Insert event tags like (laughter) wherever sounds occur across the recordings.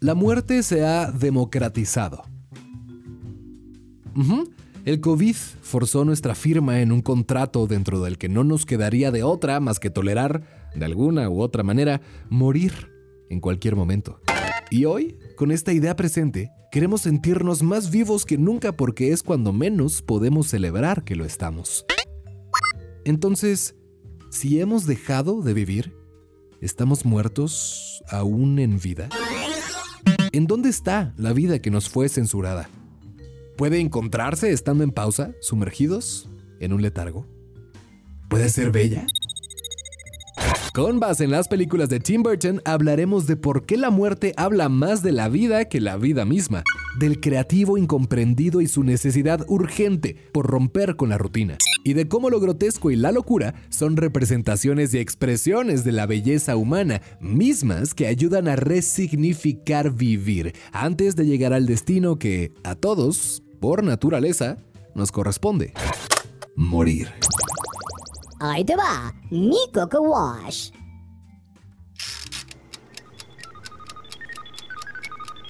La muerte se ha democratizado. El COVID forzó nuestra firma en un contrato dentro del que no nos quedaría de otra más que tolerar, de alguna u otra manera, morir en cualquier momento. Y hoy, con esta idea presente, queremos sentirnos más vivos que nunca porque es cuando menos podemos celebrar que lo estamos. Entonces, si hemos dejado de vivir, ¿estamos muertos aún en vida? ¿En dónde está la vida que nos fue censurada? ¿Puede encontrarse estando en pausa, sumergidos en un letargo? ¿Puede ser bella? Con base en las películas de Tim Burton, hablaremos de por qué la muerte habla más de la vida que la vida misma, del creativo incomprendido y su necesidad urgente por romper con la rutina, y de cómo lo grotesco y la locura son representaciones y expresiones de la belleza humana, mismas que ayudan a resignificar vivir antes de llegar al destino que, a todos, por naturaleza, nos corresponde. Morir. Ahí te va, mi Coco Wash.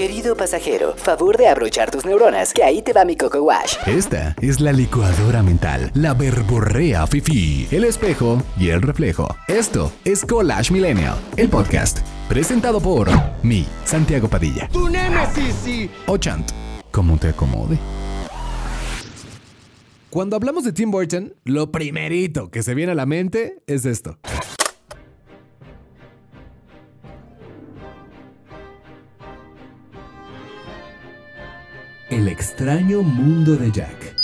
Querido pasajero, favor de abrochar tus neuronas, que ahí te va mi Coco Wash. Esta es la licuadora mental, la verborrea fifi, el espejo y el reflejo. Esto es Collage Millennial, el podcast, presentado por mí, Santiago Padilla. ¡Tu némesis, sí! O Chant, como te acomode. Cuando hablamos de Tim Burton, lo primerito que se viene a la mente es esto. El extraño mundo de Jack.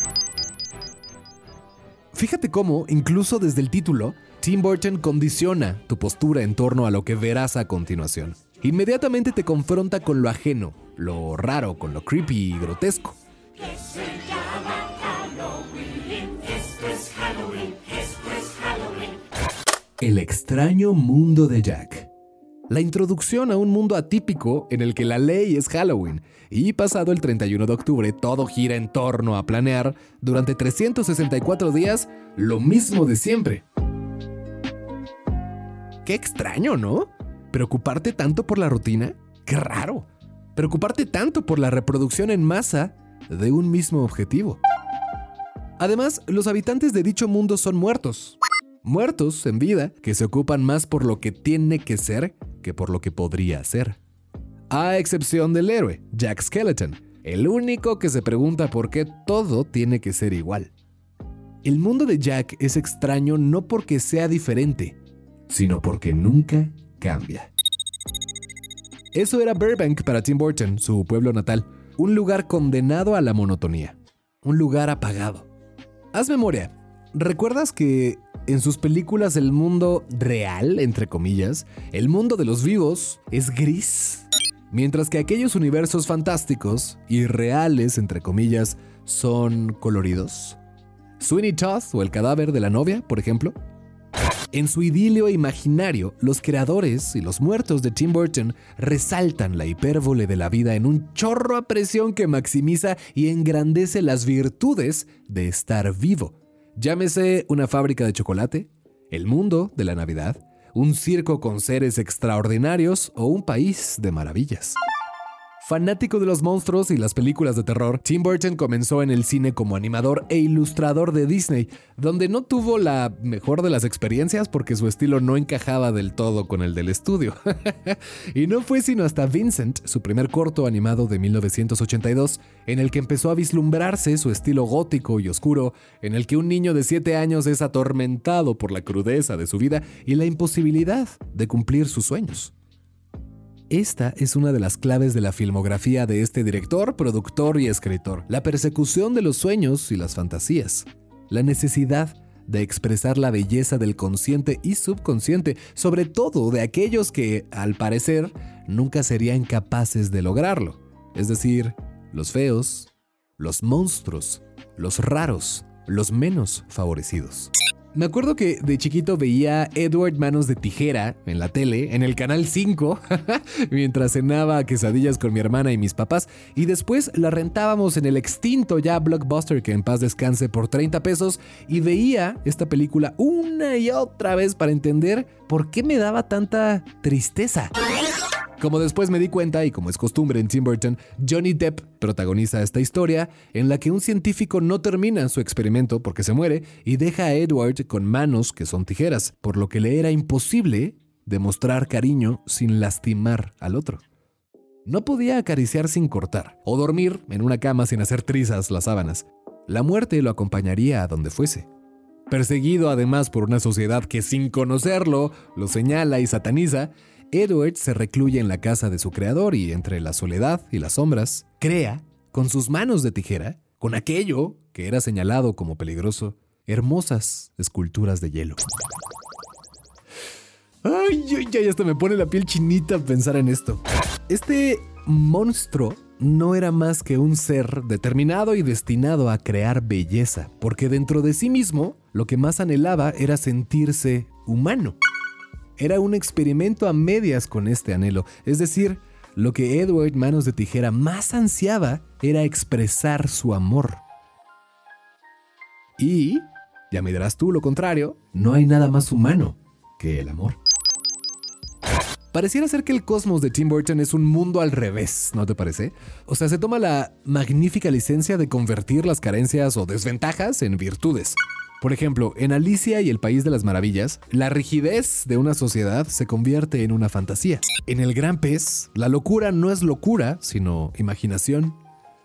Fíjate cómo, incluso desde el título, Tim Burton condiciona tu postura en torno a lo que verás a continuación. Inmediatamente te confronta con lo ajeno, lo raro, con lo creepy y grotesco. El extraño mundo de Jack. La introducción a un mundo atípico en el que la ley es Halloween y pasado el 31 de octubre todo gira en torno a planear durante 364 días lo mismo de siempre. Qué extraño, ¿no? ¿Preocuparte tanto por la rutina? Qué raro. Preocuparte tanto por la reproducción en masa de un mismo objetivo. Además, los habitantes de dicho mundo son muertos. Muertos en vida que se ocupan más por lo que tiene que ser que por lo que podría ser. A excepción del héroe, Jack Skeleton, el único que se pregunta por qué todo tiene que ser igual. El mundo de Jack es extraño no porque sea diferente, sino porque nunca cambia. Eso era Burbank para Tim Burton, su pueblo natal, un lugar condenado a la monotonía, un lugar apagado. Haz memoria, ¿recuerdas que en sus películas el mundo real, entre comillas, el mundo de los vivos, es gris? Mientras que aquellos universos fantásticos y reales, entre comillas, son coloridos. Sweeney Todd o el cadáver de la novia, por ejemplo. En su idilio imaginario, los creadores y los muertos de Tim Burton resaltan la hipérbole de la vida en un chorro a presión que maximiza y engrandece las virtudes de estar vivo. Llámese una fábrica de chocolate, el mundo de la Navidad, un circo con seres extraordinarios o un país de maravillas. Fanático de los monstruos y las películas de terror, Tim Burton comenzó en el cine como animador e ilustrador de Disney, donde no tuvo la mejor de las experiencias porque su estilo no encajaba del todo con el del estudio. (laughs) y no fue sino hasta Vincent, su primer corto animado de 1982, en el que empezó a vislumbrarse su estilo gótico y oscuro, en el que un niño de 7 años es atormentado por la crudeza de su vida y la imposibilidad de cumplir sus sueños. Esta es una de las claves de la filmografía de este director, productor y escritor. La persecución de los sueños y las fantasías. La necesidad de expresar la belleza del consciente y subconsciente, sobre todo de aquellos que, al parecer, nunca serían capaces de lograrlo. Es decir, los feos, los monstruos, los raros, los menos favorecidos. Me acuerdo que de chiquito veía Edward Manos de Tijera en la tele, en el canal 5, (laughs) mientras cenaba quesadillas con mi hermana y mis papás, y después la rentábamos en el extinto ya Blockbuster que en paz descanse por 30 pesos, y veía esta película una y otra vez para entender por qué me daba tanta tristeza. Como después me di cuenta, y como es costumbre en Tim Burton, Johnny Depp protagoniza esta historia en la que un científico no termina su experimento porque se muere y deja a Edward con manos que son tijeras, por lo que le era imposible demostrar cariño sin lastimar al otro. No podía acariciar sin cortar, o dormir en una cama sin hacer trizas las sábanas. La muerte lo acompañaría a donde fuese. Perseguido además por una sociedad que sin conocerlo lo señala y sataniza, Edward se recluye en la casa de su creador y entre la soledad y las sombras, crea, con sus manos de tijera, con aquello que era señalado como peligroso, hermosas esculturas de hielo. Ay, ya, ya hasta me pone la piel chinita pensar en esto. Este monstruo no era más que un ser determinado y destinado a crear belleza, porque dentro de sí mismo lo que más anhelaba era sentirse humano. Era un experimento a medias con este anhelo, es decir, lo que Edward Manos de Tijera más ansiaba era expresar su amor. Y, ya me dirás tú lo contrario, no hay nada más humano que el amor. Pareciera ser que el cosmos de Tim Burton es un mundo al revés, ¿no te parece? O sea, se toma la magnífica licencia de convertir las carencias o desventajas en virtudes. Por ejemplo, en Alicia y el País de las Maravillas, la rigidez de una sociedad se convierte en una fantasía. En El Gran Pez, la locura no es locura, sino imaginación,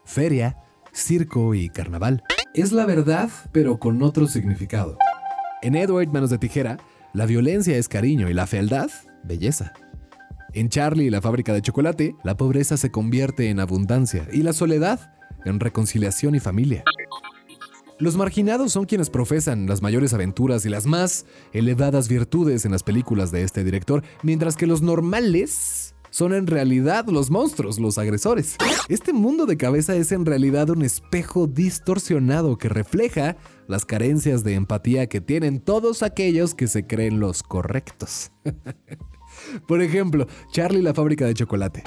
feria, circo y carnaval. Es la verdad, pero con otro significado. En Edward Manos de Tijera, la violencia es cariño y la fealdad, belleza. En Charlie y la fábrica de chocolate, la pobreza se convierte en abundancia y la soledad en reconciliación y familia. Los marginados son quienes profesan las mayores aventuras y las más elevadas virtudes en las películas de este director, mientras que los normales son en realidad los monstruos, los agresores. Este mundo de cabeza es en realidad un espejo distorsionado que refleja las carencias de empatía que tienen todos aquellos que se creen los correctos. (laughs) Por ejemplo, Charlie la fábrica de chocolate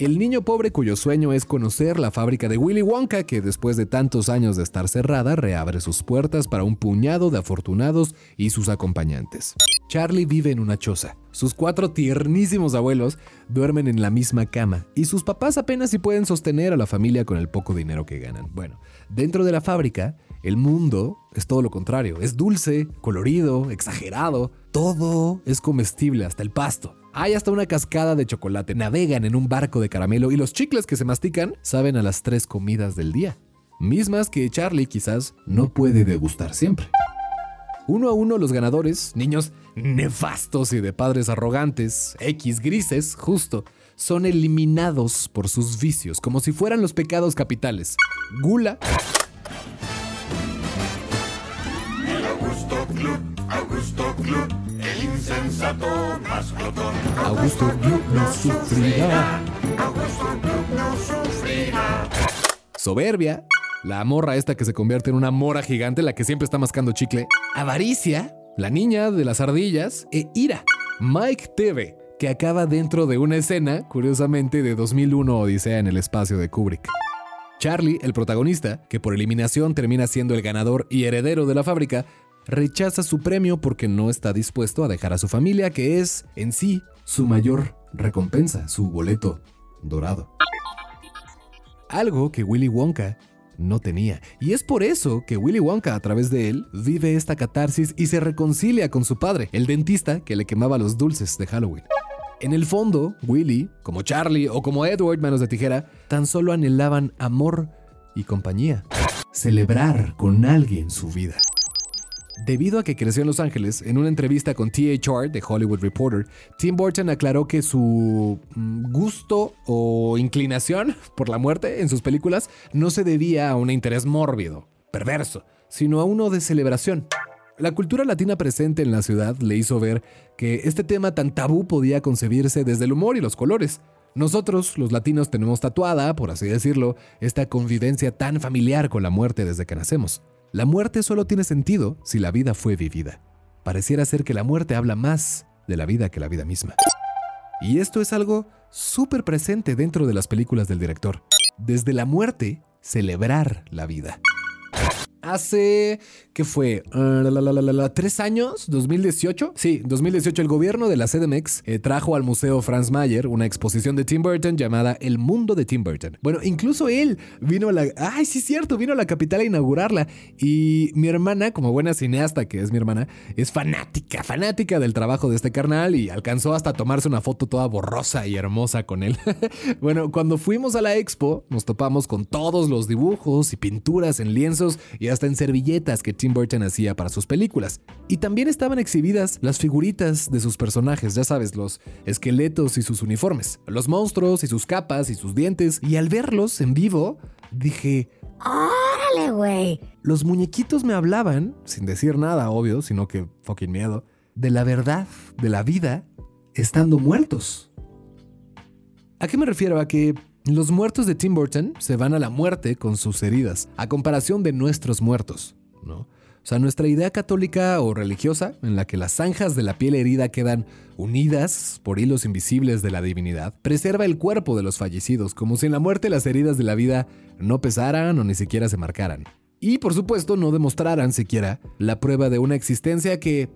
el niño pobre cuyo sueño es conocer la fábrica de Willy Wonka, que después de tantos años de estar cerrada, reabre sus puertas para un puñado de afortunados y sus acompañantes. Charlie vive en una choza. Sus cuatro tiernísimos abuelos duermen en la misma cama y sus papás apenas si pueden sostener a la familia con el poco dinero que ganan. Bueno, dentro de la fábrica, el mundo es todo lo contrario. Es dulce, colorido, exagerado. Todo es comestible, hasta el pasto. Hay hasta una cascada de chocolate, navegan en un barco de caramelo y los chicles que se mastican saben a las tres comidas del día, mismas que Charlie quizás no puede degustar siempre. Uno a uno los ganadores, niños nefastos y de padres arrogantes, X grises, justo, son eliminados por sus vicios, como si fueran los pecados capitales. Gula. Augusto Club, Augusto Club insensato más glotón. Augusto Gloop no sufrirá. Augusto Gloop no sufrirá. Soberbia. La morra esta que se convierte en una mora gigante, la que siempre está mascando chicle. Avaricia. La niña de las ardillas. E ira. Mike TV, que acaba dentro de una escena, curiosamente, de 2001 Odisea en el espacio de Kubrick. Charlie, el protagonista, que por eliminación termina siendo el ganador y heredero de la fábrica, rechaza su premio porque no está dispuesto a dejar a su familia, que es en sí su mayor recompensa, su boleto dorado. algo que Willy Wonka no tenía. Y es por eso que Willy Wonka, a través de él, vive esta catarsis y se reconcilia con su padre, el dentista que le quemaba los dulces de Halloween. En el fondo, Willy, como Charlie o como Edward Manos de Tijera, tan solo anhelaban amor y compañía. Celebrar con alguien su vida. Debido a que creció en Los Ángeles, en una entrevista con THR de Hollywood Reporter, Tim Burton aclaró que su mm, gusto o inclinación (laughs) por la muerte en sus películas no se debía a un interés mórbido, perverso, sino a uno de celebración. La cultura latina presente en la ciudad le hizo ver que este tema tan tabú podía concebirse desde el humor y los colores. Nosotros, los latinos, tenemos tatuada, por así decirlo, esta convivencia tan familiar con la muerte desde que nacemos. La muerte solo tiene sentido si la vida fue vivida. Pareciera ser que la muerte habla más de la vida que la vida misma. Y esto es algo súper presente dentro de las películas del director. Desde la muerte, celebrar la vida. Hace, ¿qué fue? Ah, ¿Tres años? ¿2018? Sí, 2018 el gobierno de la CDMX eh, trajo al Museo Franz Mayer una exposición de Tim Burton llamada El Mundo de Tim Burton. Bueno, incluso él vino a la... ¡Ay, sí cierto! Vino a la capital a inaugurarla. Y mi hermana, como buena cineasta que es mi hermana, es fanática, fanática del trabajo de este carnal y alcanzó hasta tomarse una foto toda borrosa y hermosa con él. (laughs) bueno, cuando fuimos a la expo, nos topamos con todos los dibujos y pinturas en lienzos y hasta en servilletas que Tim Burton hacía para sus películas. Y también estaban exhibidas las figuritas de sus personajes, ya sabes, los esqueletos y sus uniformes, los monstruos y sus capas y sus dientes. Y al verlos en vivo, dije, ¡Órale, güey! Los muñequitos me hablaban, sin decir nada, obvio, sino que fucking miedo, de la verdad, de la vida, estando muertos. ¿A qué me refiero? A que los muertos de Tim Burton se van a la muerte con sus heridas, a comparación de nuestros muertos, ¿no? O sea, nuestra idea católica o religiosa, en la que las zanjas de la piel herida quedan unidas por hilos invisibles de la divinidad, preserva el cuerpo de los fallecidos, como si en la muerte las heridas de la vida no pesaran o ni siquiera se marcaran. Y por supuesto no demostraran siquiera la prueba de una existencia que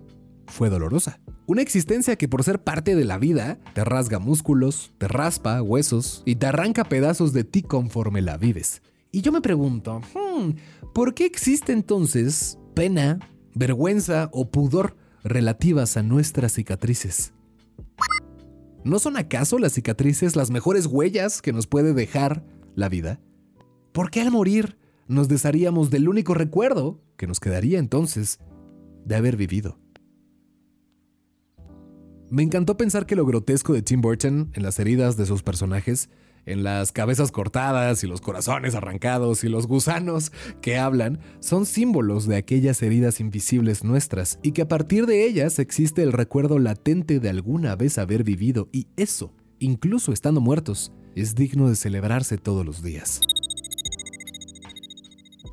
fue dolorosa. Una existencia que por ser parte de la vida te rasga músculos, te raspa huesos y te arranca pedazos de ti conforme la vives. Y yo me pregunto, hmm, ¿por qué existe entonces pena, vergüenza o pudor relativas a nuestras cicatrices? ¿No son acaso las cicatrices las mejores huellas que nos puede dejar la vida? ¿Por qué al morir nos desharíamos del único recuerdo que nos quedaría entonces de haber vivido? Me encantó pensar que lo grotesco de Tim Burton en las heridas de sus personajes, en las cabezas cortadas y los corazones arrancados y los gusanos que hablan, son símbolos de aquellas heridas invisibles nuestras y que a partir de ellas existe el recuerdo latente de alguna vez haber vivido y eso, incluso estando muertos, es digno de celebrarse todos los días.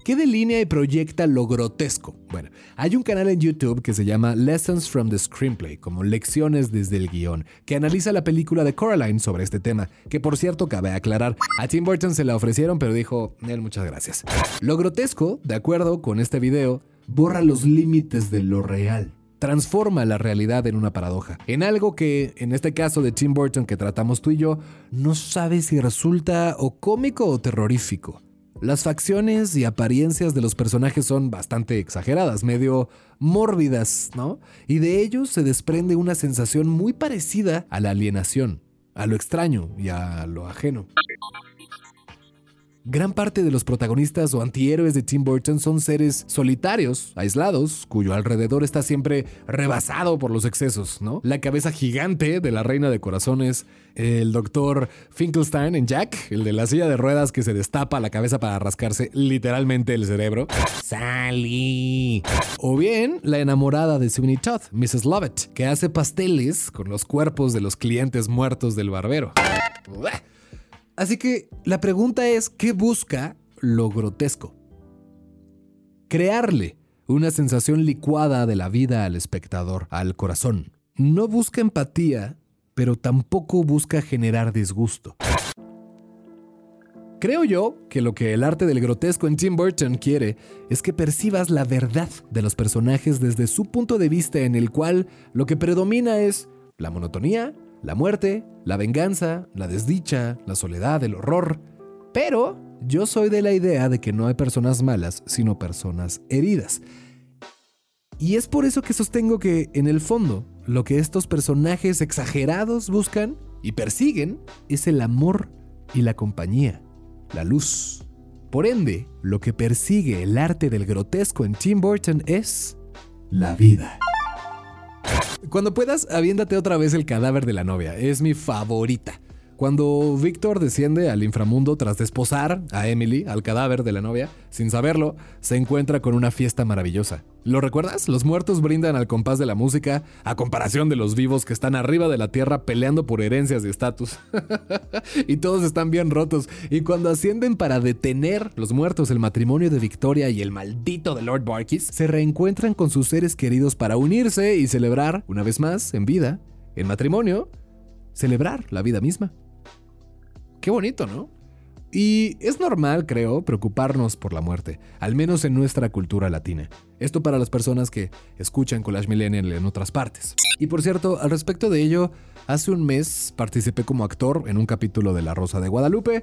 ¿Qué delinea y proyecta lo grotesco? Bueno, hay un canal en YouTube que se llama Lessons from the Screenplay, como lecciones desde el guion, que analiza la película de Coraline sobre este tema, que por cierto cabe aclarar, a Tim Burton se la ofrecieron pero dijo, él muchas gracias. Lo grotesco, de acuerdo con este video, borra los límites de lo real transforma la realidad en una paradoja, en algo que, en este caso de Tim Burton que tratamos tú y yo, no sabe si resulta o cómico o terrorífico. Las facciones y apariencias de los personajes son bastante exageradas, medio mórbidas, ¿no? Y de ellos se desprende una sensación muy parecida a la alienación, a lo extraño y a lo ajeno. Gran parte de los protagonistas o antihéroes de Tim Burton son seres solitarios, aislados, cuyo alrededor está siempre rebasado por los excesos, ¿no? La cabeza gigante de la reina de corazones, el doctor Finkelstein en Jack, el de la silla de ruedas que se destapa la cabeza para rascarse literalmente el cerebro. Sally. O bien la enamorada de Sweeney Todd, Mrs. Lovett, que hace pasteles con los cuerpos de los clientes muertos del barbero. Así que la pregunta es, ¿qué busca lo grotesco? Crearle una sensación licuada de la vida al espectador, al corazón. No busca empatía, pero tampoco busca generar disgusto. Creo yo que lo que el arte del grotesco en Tim Burton quiere es que percibas la verdad de los personajes desde su punto de vista en el cual lo que predomina es la monotonía, la muerte, la venganza, la desdicha, la soledad, el horror. Pero yo soy de la idea de que no hay personas malas, sino personas heridas. Y es por eso que sostengo que, en el fondo, lo que estos personajes exagerados buscan y persiguen es el amor y la compañía, la luz. Por ende, lo que persigue el arte del grotesco en Tim Burton es la vida. Cuando puedas, aviéndate otra vez el cadáver de la novia. Es mi favorita. Cuando Víctor desciende al inframundo tras desposar a Emily, al cadáver de la novia, sin saberlo, se encuentra con una fiesta maravillosa. ¿Lo recuerdas? Los muertos brindan al compás de la música, a comparación de los vivos que están arriba de la tierra peleando por herencias y estatus. (laughs) y todos están bien rotos. Y cuando ascienden para detener los muertos, el matrimonio de Victoria y el maldito de Lord Barkis se reencuentran con sus seres queridos para unirse y celebrar, una vez más, en vida, en matrimonio, celebrar la vida misma. Qué bonito, ¿no? Y es normal, creo, preocuparnos por la muerte, al menos en nuestra cultura latina. Esto para las personas que escuchan Collage Millennial en otras partes. Y por cierto, al respecto de ello, hace un mes participé como actor en un capítulo de La Rosa de Guadalupe.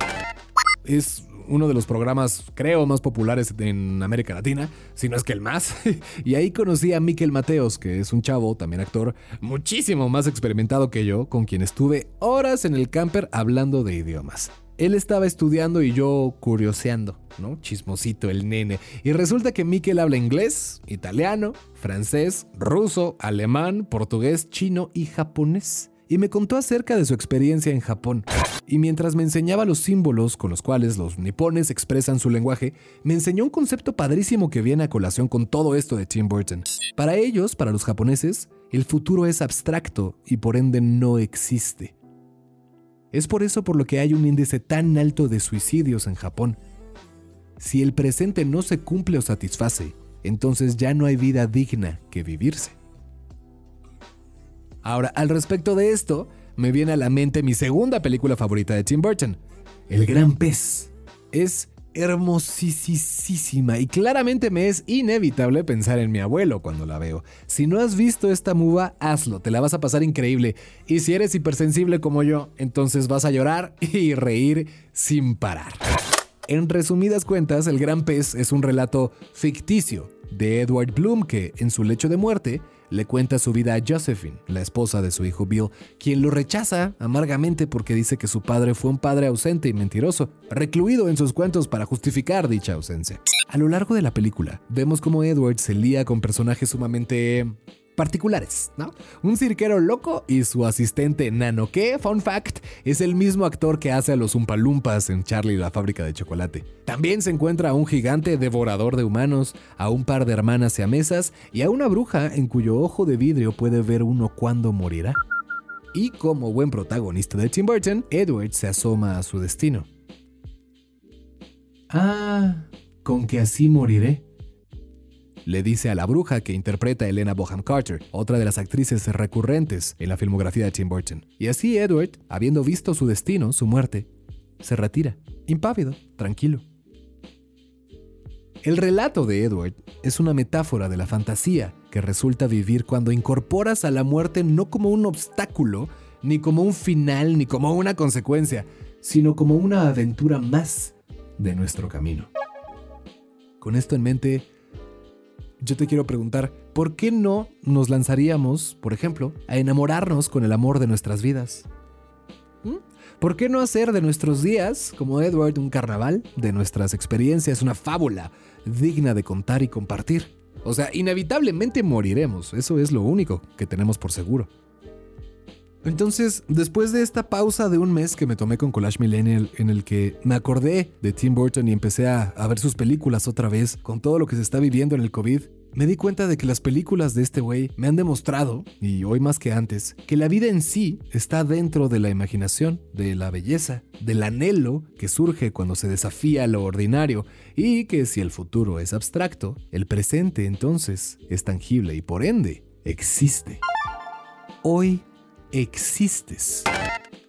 Es uno de los programas, creo, más populares en América Latina, si no es que el más. (laughs) y ahí conocí a Miquel Mateos, que es un chavo, también actor, muchísimo más experimentado que yo, con quien estuve horas en el camper hablando de idiomas. Él estaba estudiando y yo curioseando, ¿no? Chismosito el nene. Y resulta que Miquel habla inglés, italiano, francés, ruso, alemán, portugués, chino y japonés y me contó acerca de su experiencia en Japón. Y mientras me enseñaba los símbolos con los cuales los nipones expresan su lenguaje, me enseñó un concepto padrísimo que viene a colación con todo esto de Tim Burton. Para ellos, para los japoneses, el futuro es abstracto y por ende no existe. Es por eso por lo que hay un índice tan alto de suicidios en Japón. Si el presente no se cumple o satisface, entonces ya no hay vida digna que vivirse. Ahora, al respecto de esto, me viene a la mente mi segunda película favorita de Tim Burton, El Gran Pez. Es hermosísima y claramente me es inevitable pensar en mi abuelo cuando la veo. Si no has visto esta muva, hazlo, te la vas a pasar increíble. Y si eres hipersensible como yo, entonces vas a llorar (laughs) y reír sin parar. En resumidas cuentas, El Gran Pez es un relato ficticio de Edward Bloom que, en su lecho de muerte, le cuenta su vida a Josephine, la esposa de su hijo Bill, quien lo rechaza amargamente porque dice que su padre fue un padre ausente y mentiroso, recluido en sus cuentos para justificar dicha ausencia. A lo largo de la película, vemos cómo Edward se lía con personajes sumamente particulares, ¿no? Un cirquero loco y su asistente nano, que, fun fact, es el mismo actor que hace a los Umpalumpas en Charlie la fábrica de chocolate. También se encuentra a un gigante devorador de humanos, a un par de hermanas siamesas y a una bruja en cuyo ojo de vidrio puede ver uno cuándo morirá. Y como buen protagonista de Tim Burton, Edward se asoma a su destino. Ah, con que así moriré le dice a la bruja que interpreta a Elena Boham Carter, otra de las actrices recurrentes en la filmografía de Tim Burton. Y así Edward, habiendo visto su destino, su muerte, se retira, impávido, tranquilo. El relato de Edward es una metáfora de la fantasía que resulta vivir cuando incorporas a la muerte no como un obstáculo, ni como un final, ni como una consecuencia, sino como una aventura más de nuestro camino. Con esto en mente, yo te quiero preguntar, ¿por qué no nos lanzaríamos, por ejemplo, a enamorarnos con el amor de nuestras vidas? ¿Mm? ¿Por qué no hacer de nuestros días, como Edward, un carnaval, de nuestras experiencias una fábula digna de contar y compartir? O sea, inevitablemente moriremos, eso es lo único que tenemos por seguro. Entonces, después de esta pausa de un mes que me tomé con Collage Millennial, en el que me acordé de Tim Burton y empecé a, ver sus películas otra vez, con todo lo que se está viviendo en el COVID, me di cuenta de que las películas de este güey me han demostrado, y hoy más que antes, que la vida en sí está dentro de la imaginación, de la belleza, del anhelo que surge cuando se desafía lo ordinario, y que si el futuro es abstracto, el presente entonces es tangible y por ende existe. Hoy existes.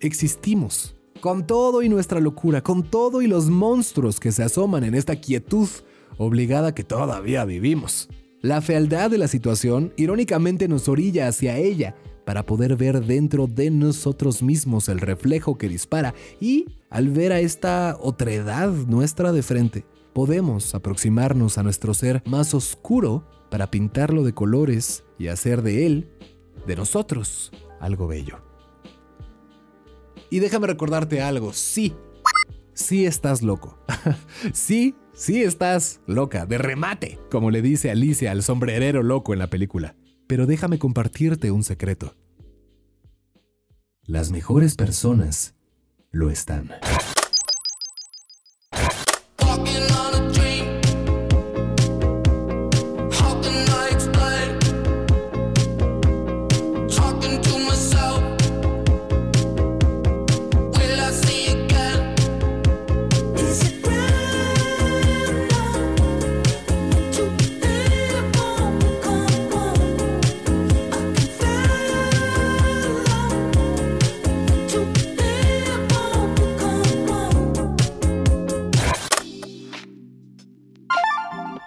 Existimos. Con todo y nuestra locura, con todo y los monstruos que se asoman en esta quietud obligada que todavía vivimos. La fealdad de la situación irónicamente nos orilla hacia ella para poder ver dentro de nosotros mismos el reflejo que dispara y al ver a esta otredad nuestra de frente, podemos aproximarnos a nuestro ser más oscuro para pintarlo de colores y hacer de él, de nosotros, algo bello. Y déjame recordarte algo, sí, sí estás loco. (laughs) sí, sí estás loca, de remate, como le dice Alicia al sombrerero loco en la película. Pero déjame compartirte un secreto. Las mejores personas lo están.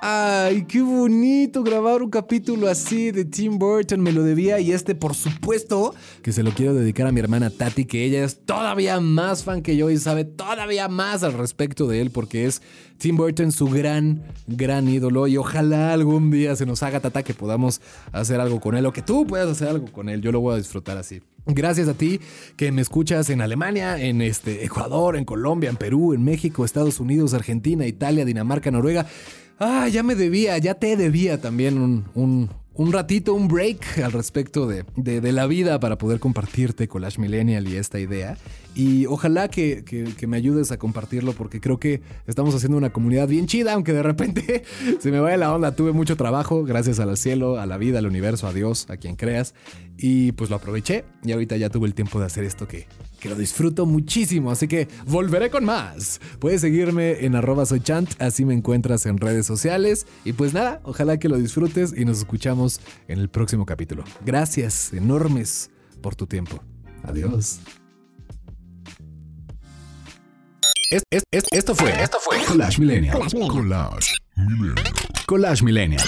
Ay, qué bonito grabar un capítulo así de Tim Burton, me lo debía y este por supuesto que se lo quiero dedicar a mi hermana Tati, que ella es todavía más fan que yo y sabe todavía más al respecto de él porque es Tim Burton su gran, gran ídolo y ojalá algún día se nos haga tata que podamos hacer algo con él o que tú puedas hacer algo con él, yo lo voy a disfrutar así. Gracias a ti que me escuchas en Alemania, en este Ecuador, en Colombia, en Perú, en México, Estados Unidos, Argentina, Italia, Dinamarca, Noruega. Ah, ya me debía, ya te debía también un, un- un ratito, un break al respecto de, de- la vida para poder compartirte Collage Millennial y esta idea. Y ojalá que, que- que me ayudes a compartirlo porque creo que estamos haciendo una comunidad bien chida, aunque de repente (laughs) se me vaya la onda. Tuve mucho trabajo, gracias al cielo, a la vida, al universo, a Dios, a quien creas. Y pues lo aproveché y ahorita ya tuve el tiempo de hacer esto que, que lo disfruto muchísimo, así que volveré con más. Puedes seguirme en arroba soy chant, así me encuentras en redes sociales. Y pues nada, ojalá que lo disfrutes y nos escuchamos en el próximo capítulo. Gracias enormes por tu tiempo. Adiós. Es- es- es- esto fue, esto fue Collage Millennial. Collage Millennial. Collage Millennial.